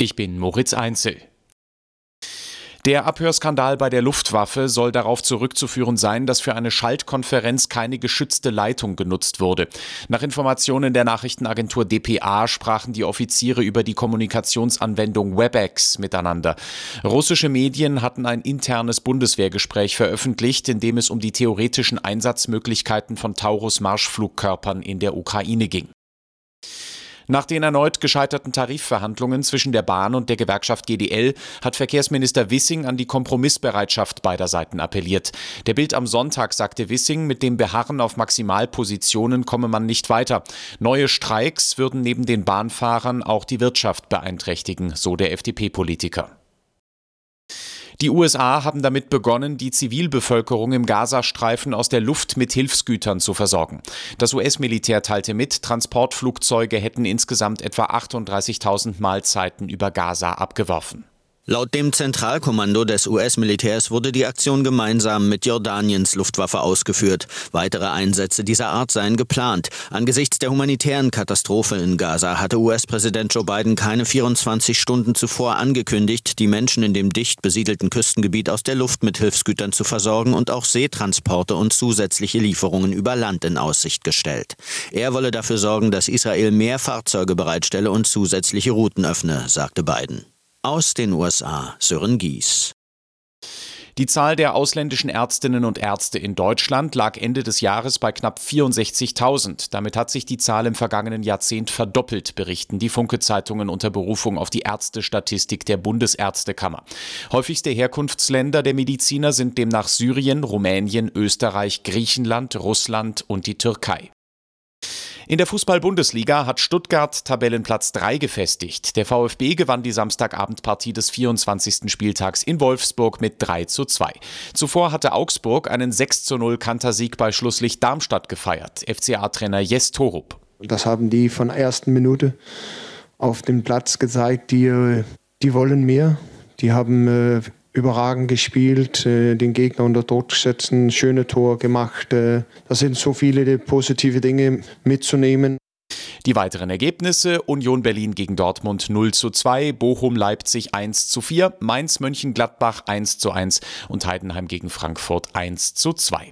Ich bin Moritz Einzel. Der Abhörskandal bei der Luftwaffe soll darauf zurückzuführen sein, dass für eine Schaltkonferenz keine geschützte Leitung genutzt wurde. Nach Informationen der Nachrichtenagentur dpa sprachen die Offiziere über die Kommunikationsanwendung WebEx miteinander. Russische Medien hatten ein internes Bundeswehrgespräch veröffentlicht, in dem es um die theoretischen Einsatzmöglichkeiten von Taurus-Marschflugkörpern in der Ukraine ging. Nach den erneut gescheiterten Tarifverhandlungen zwischen der Bahn und der Gewerkschaft GDL hat Verkehrsminister Wissing an die Kompromissbereitschaft beider Seiten appelliert. Der Bild am Sonntag sagte Wissing, mit dem Beharren auf Maximalpositionen komme man nicht weiter. Neue Streiks würden neben den Bahnfahrern auch die Wirtschaft beeinträchtigen, so der FDP-Politiker. Die USA haben damit begonnen, die Zivilbevölkerung im Gazastreifen aus der Luft mit Hilfsgütern zu versorgen. Das US-Militär teilte mit, Transportflugzeuge hätten insgesamt etwa 38.000 Mahlzeiten über Gaza abgeworfen. Laut dem Zentralkommando des US-Militärs wurde die Aktion gemeinsam mit Jordaniens Luftwaffe ausgeführt. Weitere Einsätze dieser Art seien geplant. Angesichts der humanitären Katastrophe in Gaza hatte US-Präsident Joe Biden keine 24 Stunden zuvor angekündigt, die Menschen in dem dicht besiedelten Küstengebiet aus der Luft mit Hilfsgütern zu versorgen und auch Seetransporte und zusätzliche Lieferungen über Land in Aussicht gestellt. Er wolle dafür sorgen, dass Israel mehr Fahrzeuge bereitstelle und zusätzliche Routen öffne, sagte Biden. Aus den USA Sören Gies. Die Zahl der ausländischen Ärztinnen und Ärzte in Deutschland lag Ende des Jahres bei knapp 64.000. Damit hat sich die Zahl im vergangenen Jahrzehnt verdoppelt, berichten die Funke-Zeitungen unter Berufung auf die Ärztestatistik der Bundesärztekammer. Häufigste Herkunftsländer der Mediziner sind demnach Syrien, Rumänien, Österreich, Griechenland, Russland und die Türkei. In der Fußball-Bundesliga hat Stuttgart Tabellenplatz 3 gefestigt. Der VfB gewann die Samstagabendpartie des 24. Spieltags in Wolfsburg mit 3 zu 2. Zuvor hatte Augsburg einen 6 zu 0 Kantersieg bei Schlusslicht Darmstadt gefeiert. FCA-Trainer Jes Torup. Das haben die von der ersten Minute auf dem Platz gezeigt, die, die wollen mehr. Die haben äh, überragend gespielt, äh, den Gegner unter Druck gesetzt, ein schönes Tor gemacht. Äh, das sind so viele positive Dinge mitzunehmen. Die weiteren Ergebnisse: Union Berlin gegen Dortmund 0 zu 2, Bochum Leipzig 1 zu 4, Mainz Mönchengladbach 1 zu 1 und Heidenheim gegen Frankfurt 1 zu 2.